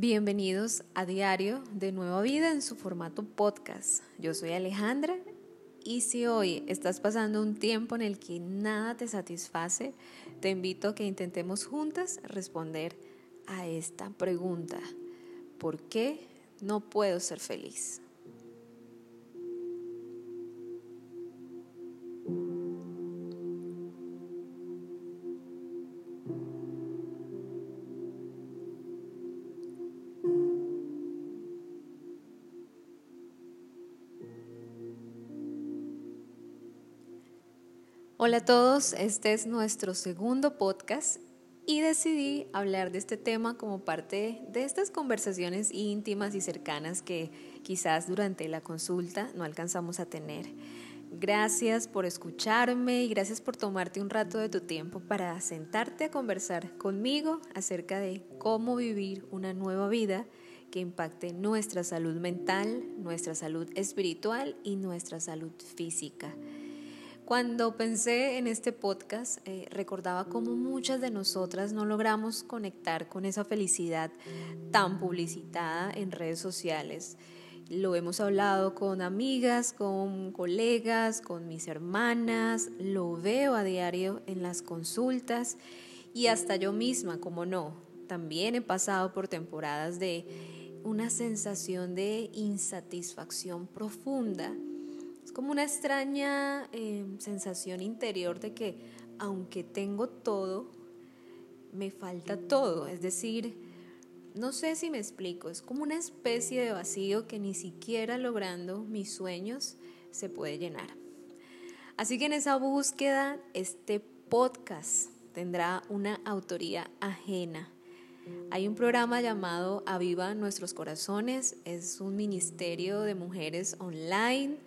Bienvenidos a Diario de Nueva Vida en su formato podcast. Yo soy Alejandra y si hoy estás pasando un tiempo en el que nada te satisface, te invito a que intentemos juntas responder a esta pregunta. ¿Por qué no puedo ser feliz? Hola a todos, este es nuestro segundo podcast y decidí hablar de este tema como parte de estas conversaciones íntimas y cercanas que quizás durante la consulta no alcanzamos a tener. Gracias por escucharme y gracias por tomarte un rato de tu tiempo para sentarte a conversar conmigo acerca de cómo vivir una nueva vida que impacte nuestra salud mental, nuestra salud espiritual y nuestra salud física. Cuando pensé en este podcast, eh, recordaba cómo muchas de nosotras no logramos conectar con esa felicidad tan publicitada en redes sociales. Lo hemos hablado con amigas, con colegas, con mis hermanas, lo veo a diario en las consultas y hasta yo misma, como no, también he pasado por temporadas de una sensación de insatisfacción profunda es como una extraña eh, sensación interior de que aunque tengo todo, me falta todo. Es decir, no sé si me explico, es como una especie de vacío que ni siquiera logrando mis sueños se puede llenar. Así que en esa búsqueda, este podcast tendrá una autoría ajena. Hay un programa llamado Aviva Nuestros Corazones, es un ministerio de mujeres online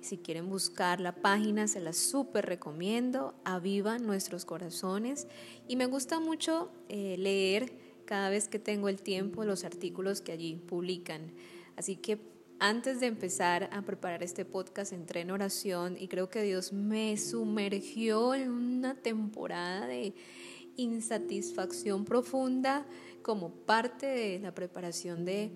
si quieren buscar la página, se la súper recomiendo. Aviva nuestros corazones. Y me gusta mucho eh, leer cada vez que tengo el tiempo los artículos que allí publican. Así que antes de empezar a preparar este podcast entré en oración y creo que Dios me sumergió en una temporada de insatisfacción profunda como parte de la preparación de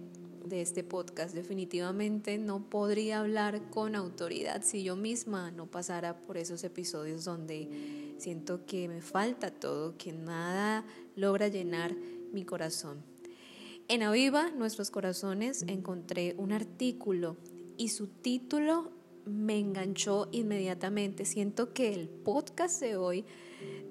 de este podcast. Definitivamente no podría hablar con autoridad si yo misma no pasara por esos episodios donde siento que me falta todo, que nada logra llenar mi corazón. En Aviva, Nuestros Corazones, encontré un artículo y su título me enganchó inmediatamente. Siento que el podcast de hoy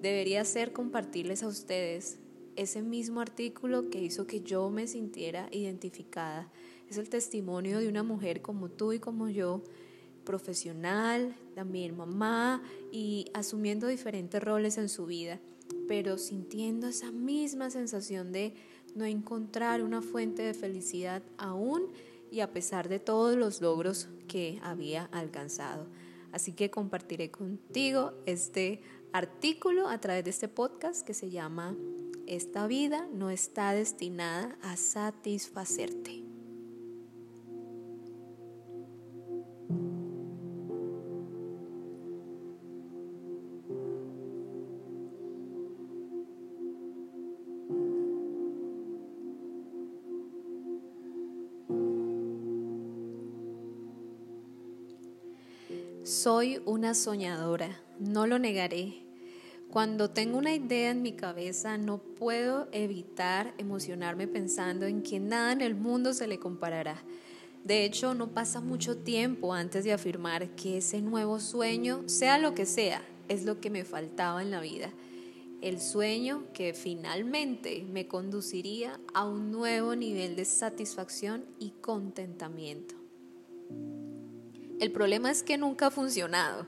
debería ser compartirles a ustedes ese mismo artículo que hizo que yo me sintiera identificada. Es el testimonio de una mujer como tú y como yo, profesional, también mamá y asumiendo diferentes roles en su vida, pero sintiendo esa misma sensación de no encontrar una fuente de felicidad aún y a pesar de todos los logros que había alcanzado. Así que compartiré contigo este artículo a través de este podcast que se llama esta vida no está destinada a satisfacerte. Soy una soñadora, no lo negaré. Cuando tengo una idea en mi cabeza, no puedo evitar emocionarme pensando en que nada en el mundo se le comparará. De hecho, no pasa mucho tiempo antes de afirmar que ese nuevo sueño, sea lo que sea, es lo que me faltaba en la vida. El sueño que finalmente me conduciría a un nuevo nivel de satisfacción y contentamiento. El problema es que nunca ha funcionado.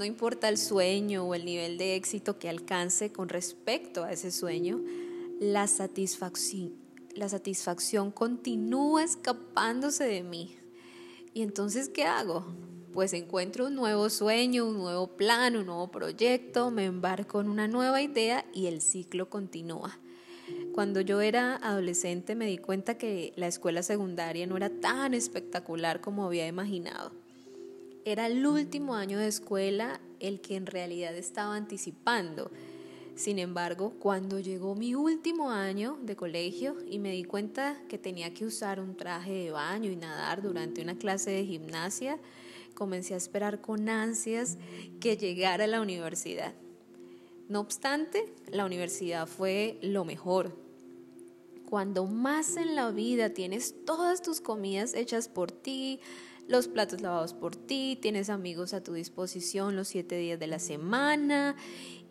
No importa el sueño o el nivel de éxito que alcance con respecto a ese sueño, la satisfacción, continúa escapándose de mí. ¿Y entonces qué hago? Pues encuentro un nuevo sueño, un nuevo plan, un nuevo proyecto, me embarco en una nueva idea y el ciclo continúa. Cuando yo era adolescente me di cuenta que la escuela secundaria no era tan espectacular como había imaginado. Era el último año de escuela el que en realidad estaba anticipando. Sin embargo, cuando llegó mi último año de colegio y me di cuenta que tenía que usar un traje de baño y nadar durante una clase de gimnasia, comencé a esperar con ansias que llegara a la universidad. No obstante, la universidad fue lo mejor. Cuando más en la vida tienes todas tus comidas hechas por ti, los platos lavados por ti, tienes amigos a tu disposición los siete días de la semana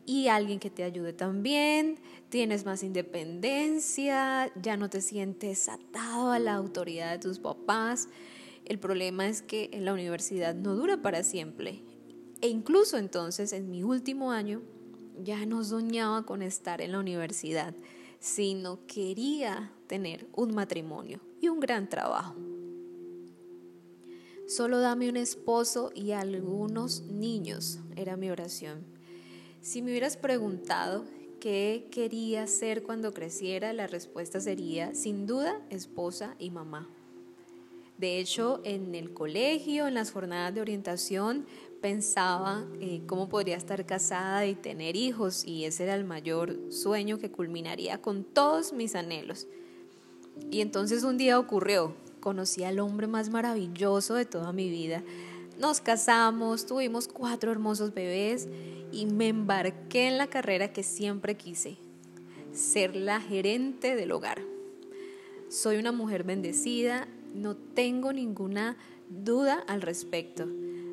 y alguien que te ayude también, tienes más independencia, ya no te sientes atado a la autoridad de tus papás. El problema es que en la universidad no dura para siempre. E incluso entonces, en mi último año, ya no soñaba con estar en la universidad, sino quería tener un matrimonio y un gran trabajo. Solo dame un esposo y algunos niños, era mi oración. Si me hubieras preguntado qué quería ser cuando creciera, la respuesta sería, sin duda, esposa y mamá. De hecho, en el colegio, en las jornadas de orientación, pensaba eh, cómo podría estar casada y tener hijos y ese era el mayor sueño que culminaría con todos mis anhelos. Y entonces un día ocurrió, conocí al hombre más maravilloso de toda mi vida. Nos casamos, tuvimos cuatro hermosos bebés y me embarqué en la carrera que siempre quise, ser la gerente del hogar. Soy una mujer bendecida, no tengo ninguna duda al respecto.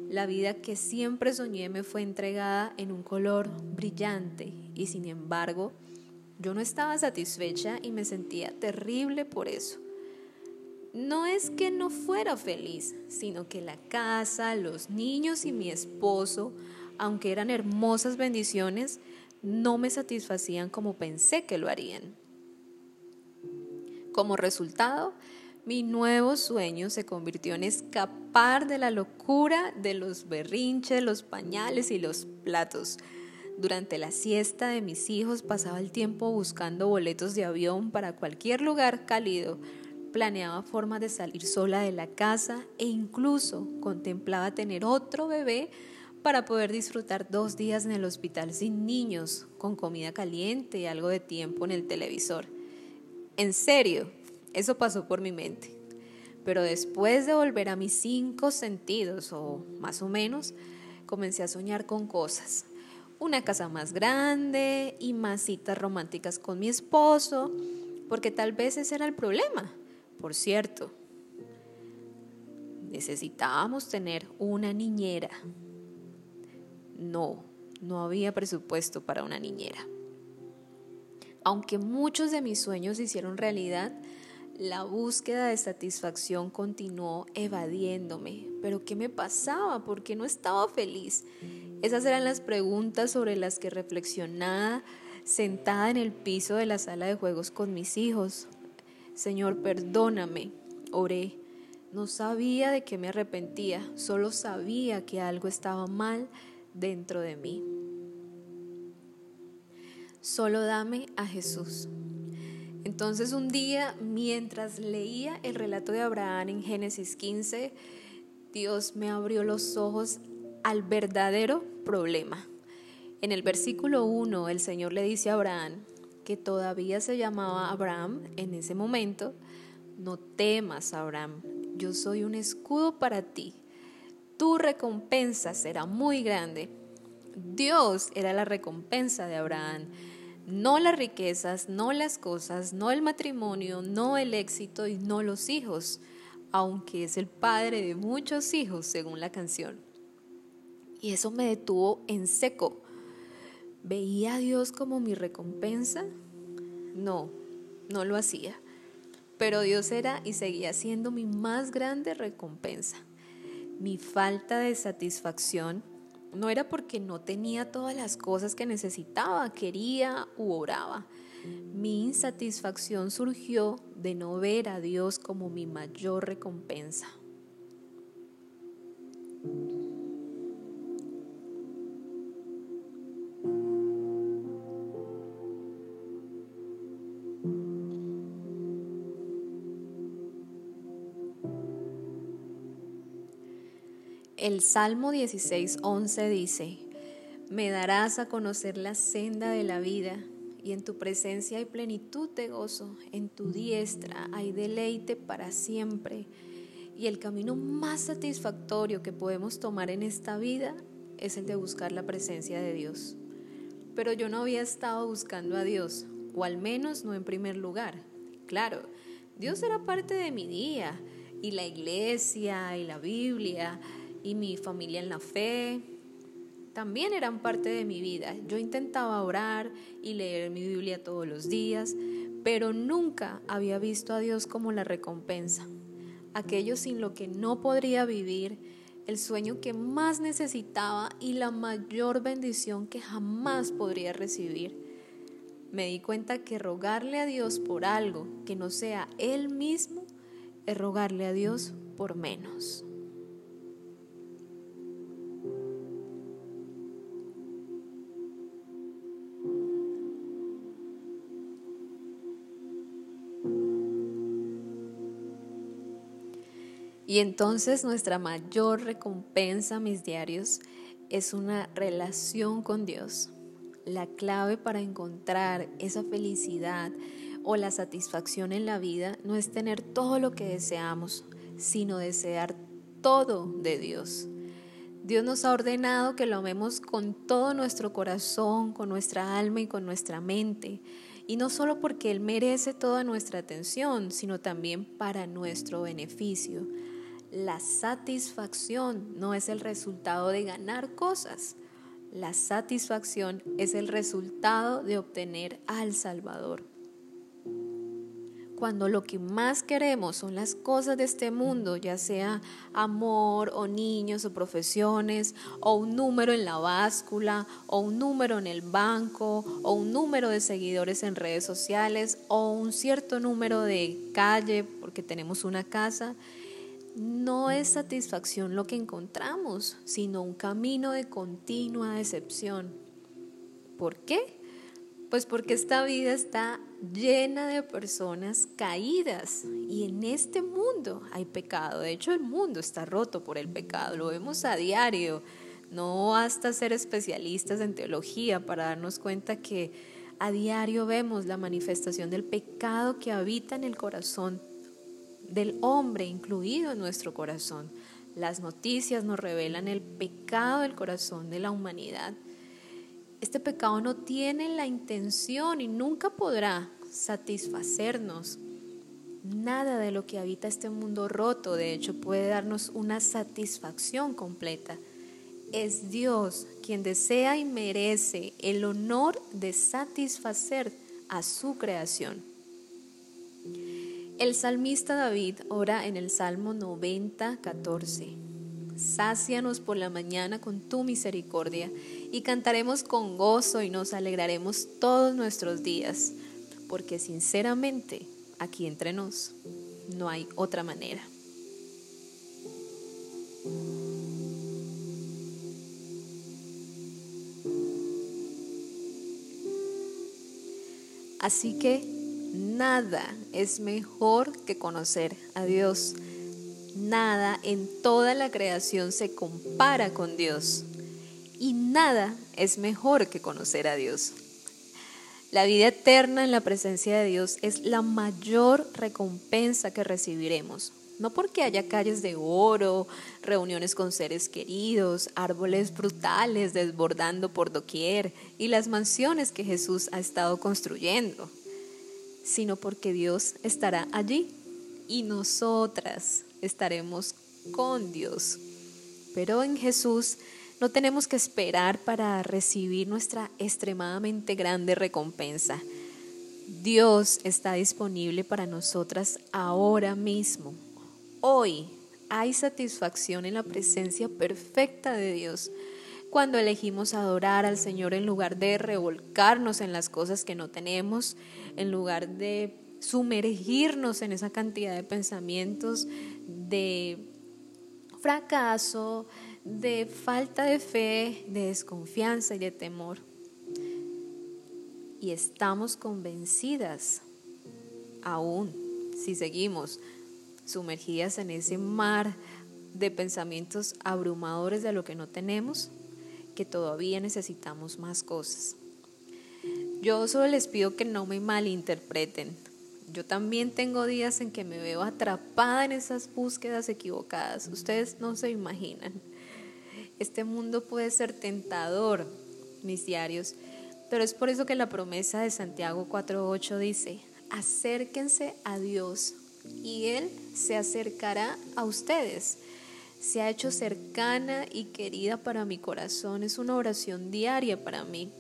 La vida que siempre soñé me fue entregada en un color brillante y sin embargo yo no estaba satisfecha y me sentía terrible por eso. No es que no fuera feliz, sino que la casa, los niños y mi esposo aunque eran hermosas bendiciones, no me satisfacían como pensé que lo harían. Como resultado, mi nuevo sueño se convirtió en escapar de la locura de los berrinches, los pañales y los platos. Durante la siesta de mis hijos pasaba el tiempo buscando boletos de avión para cualquier lugar cálido, planeaba formas de salir sola de la casa e incluso contemplaba tener otro bebé para poder disfrutar dos días en el hospital sin niños, con comida caliente y algo de tiempo en el televisor. En serio, eso pasó por mi mente. Pero después de volver a mis cinco sentidos, o más o menos, comencé a soñar con cosas. Una casa más grande y más citas románticas con mi esposo, porque tal vez ese era el problema. Por cierto, necesitábamos tener una niñera no, no había presupuesto para una niñera. Aunque muchos de mis sueños se hicieron realidad, la búsqueda de satisfacción continuó evadiéndome. ¿Pero qué me pasaba? ¿Por qué no estaba feliz? Esas eran las preguntas sobre las que reflexionaba sentada en el piso de la sala de juegos con mis hijos. Señor, perdóname, oré. No sabía de qué me arrepentía, solo sabía que algo estaba mal dentro de mí. Solo dame a Jesús. Entonces un día, mientras leía el relato de Abraham en Génesis 15, Dios me abrió los ojos al verdadero problema. En el versículo 1, el Señor le dice a Abraham, que todavía se llamaba Abraham en ese momento, no temas, Abraham, yo soy un escudo para ti tu recompensa será muy grande. Dios era la recompensa de Abraham, no las riquezas, no las cosas, no el matrimonio, no el éxito y no los hijos, aunque es el padre de muchos hijos, según la canción. Y eso me detuvo en seco. ¿Veía a Dios como mi recompensa? No, no lo hacía. Pero Dios era y seguía siendo mi más grande recompensa. Mi falta de satisfacción no era porque no tenía todas las cosas que necesitaba, quería u oraba. Mi insatisfacción surgió de no ver a Dios como mi mayor recompensa. El Salmo 16:11 dice, Me darás a conocer la senda de la vida y en tu presencia hay plenitud de gozo, en tu diestra hay deleite para siempre. Y el camino más satisfactorio que podemos tomar en esta vida es el de buscar la presencia de Dios. Pero yo no había estado buscando a Dios, o al menos no en primer lugar. Claro, Dios era parte de mi día, y la iglesia, y la Biblia, y mi familia en la fe, también eran parte de mi vida. Yo intentaba orar y leer mi Biblia todos los días, pero nunca había visto a Dios como la recompensa, aquello sin lo que no podría vivir, el sueño que más necesitaba y la mayor bendición que jamás podría recibir. Me di cuenta que rogarle a Dios por algo que no sea Él mismo es rogarle a Dios por menos. Y entonces nuestra mayor recompensa, mis diarios, es una relación con Dios. La clave para encontrar esa felicidad o la satisfacción en la vida no es tener todo lo que deseamos, sino desear todo de Dios. Dios nos ha ordenado que lo amemos con todo nuestro corazón, con nuestra alma y con nuestra mente. Y no solo porque Él merece toda nuestra atención, sino también para nuestro beneficio. La satisfacción no es el resultado de ganar cosas. La satisfacción es el resultado de obtener al Salvador. Cuando lo que más queremos son las cosas de este mundo, ya sea amor o niños o profesiones, o un número en la báscula, o un número en el banco, o un número de seguidores en redes sociales, o un cierto número de calle porque tenemos una casa, no es satisfacción lo que encontramos, sino un camino de continua decepción. ¿Por qué? Pues porque esta vida está llena de personas caídas y en este mundo hay pecado. De hecho, el mundo está roto por el pecado, lo vemos a diario. No basta ser especialistas en teología para darnos cuenta que a diario vemos la manifestación del pecado que habita en el corazón del hombre incluido en nuestro corazón. Las noticias nos revelan el pecado del corazón de la humanidad. Este pecado no tiene la intención y nunca podrá satisfacernos. Nada de lo que habita este mundo roto, de hecho, puede darnos una satisfacción completa. Es Dios quien desea y merece el honor de satisfacer a su creación. El salmista David ora en el Salmo 90, 14. Sácianos por la mañana con tu misericordia y cantaremos con gozo y nos alegraremos todos nuestros días, porque sinceramente aquí entre nos no hay otra manera. Así que Nada es mejor que conocer a Dios. Nada en toda la creación se compara con Dios. Y nada es mejor que conocer a Dios. La vida eterna en la presencia de Dios es la mayor recompensa que recibiremos. No porque haya calles de oro, reuniones con seres queridos, árboles brutales desbordando por doquier y las mansiones que Jesús ha estado construyendo sino porque Dios estará allí y nosotras estaremos con Dios. Pero en Jesús no tenemos que esperar para recibir nuestra extremadamente grande recompensa. Dios está disponible para nosotras ahora mismo. Hoy hay satisfacción en la presencia perfecta de Dios cuando elegimos adorar al Señor en lugar de revolcarnos en las cosas que no tenemos, en lugar de sumergirnos en esa cantidad de pensamientos de fracaso, de falta de fe, de desconfianza y de temor. Y estamos convencidas, aún si seguimos sumergidas en ese mar de pensamientos abrumadores de lo que no tenemos, que todavía necesitamos más cosas. Yo solo les pido que no me malinterpreten. Yo también tengo días en que me veo atrapada en esas búsquedas equivocadas. Ustedes no se imaginan. Este mundo puede ser tentador, mis diarios, pero es por eso que la promesa de Santiago 4.8 dice, acérquense a Dios y Él se acercará a ustedes. Se ha hecho cercana y querida para mi corazón. Es una oración diaria para mí.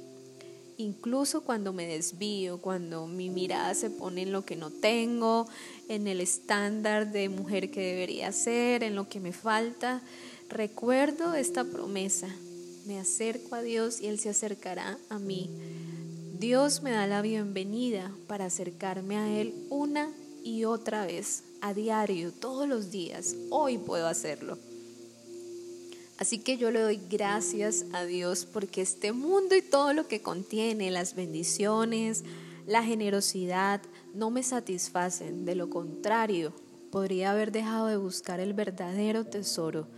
Incluso cuando me desvío, cuando mi mirada se pone en lo que no tengo, en el estándar de mujer que debería ser, en lo que me falta, recuerdo esta promesa. Me acerco a Dios y Él se acercará a mí. Dios me da la bienvenida para acercarme a Él una y otra vez, a diario, todos los días. Hoy puedo hacerlo. Así que yo le doy gracias a Dios porque este mundo y todo lo que contiene, las bendiciones, la generosidad, no me satisfacen. De lo contrario, podría haber dejado de buscar el verdadero tesoro,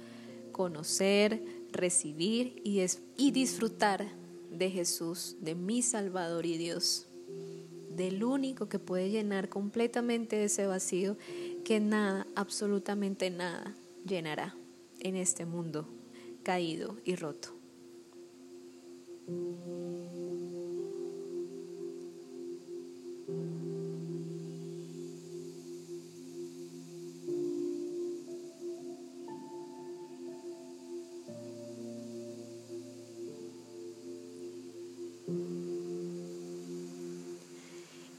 conocer, recibir y, y disfrutar de Jesús, de mi Salvador y Dios del único que puede llenar completamente ese vacío que nada, absolutamente nada, llenará en este mundo caído y roto.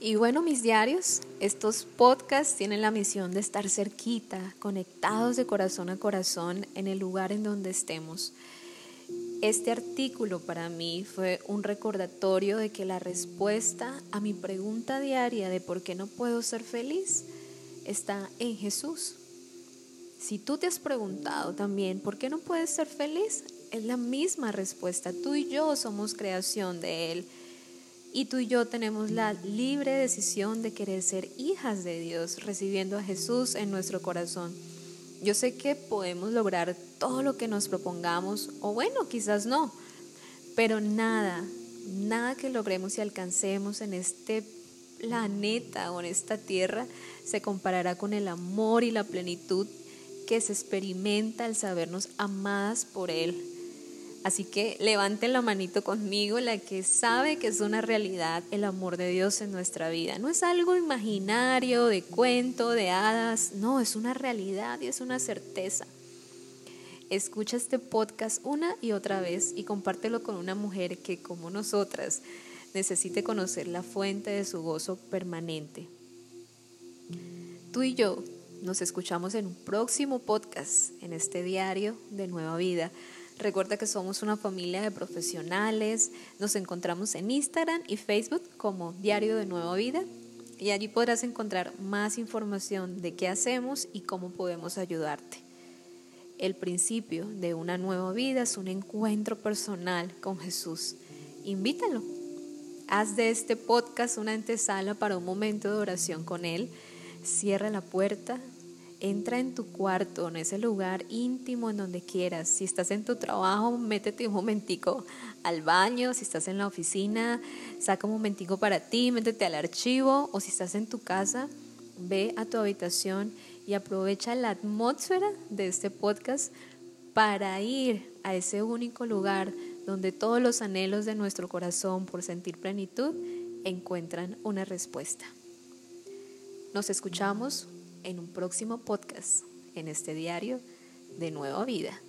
Y bueno, mis diarios, estos podcasts tienen la misión de estar cerquita, conectados de corazón a corazón en el lugar en donde estemos. Este artículo para mí fue un recordatorio de que la respuesta a mi pregunta diaria de por qué no puedo ser feliz está en Jesús. Si tú te has preguntado también por qué no puedes ser feliz, es la misma respuesta. Tú y yo somos creación de Él. Y tú y yo tenemos la libre decisión de querer ser hijas de Dios, recibiendo a Jesús en nuestro corazón. Yo sé que podemos lograr todo lo que nos propongamos, o bueno, quizás no, pero nada, nada que logremos y alcancemos en este planeta o en esta tierra se comparará con el amor y la plenitud que se experimenta al sabernos amadas por Él Así que levanten la manito conmigo, la que sabe que es una realidad el amor de Dios en nuestra vida. No es algo imaginario, de cuento, de hadas, no, es una realidad y es una certeza. Escucha este podcast una y otra vez y compártelo con una mujer que, como nosotras, necesite conocer la fuente de su gozo permanente. Tú y yo nos escuchamos en un próximo podcast, en este diario de Nueva Vida. Recuerda que somos una familia de profesionales. Nos encontramos en Instagram y Facebook como Diario de Nueva Vida y allí podrás encontrar más información de qué hacemos y cómo podemos ayudarte. El principio de una nueva vida es un encuentro personal con Jesús. Invítalo. Haz de este podcast una antesala para un momento de oración con Él. Cierra la puerta, entra en tu cuarto, en ese lugar íntimo en donde quieras. Si estás en tu trabajo, métete un momentico al baño. Si estás en la oficina, saca un momentico para ti, métete al archivo. O si estás en tu casa, ve a tu habitación y aprovecha la atmósfera de este podcast para ir a ese único lugar donde todos los anhelos de nuestro corazón por sentir plenitud encuentran una respuesta. Nos escuchamos en un próximo podcast en este diario de Nueva Vida.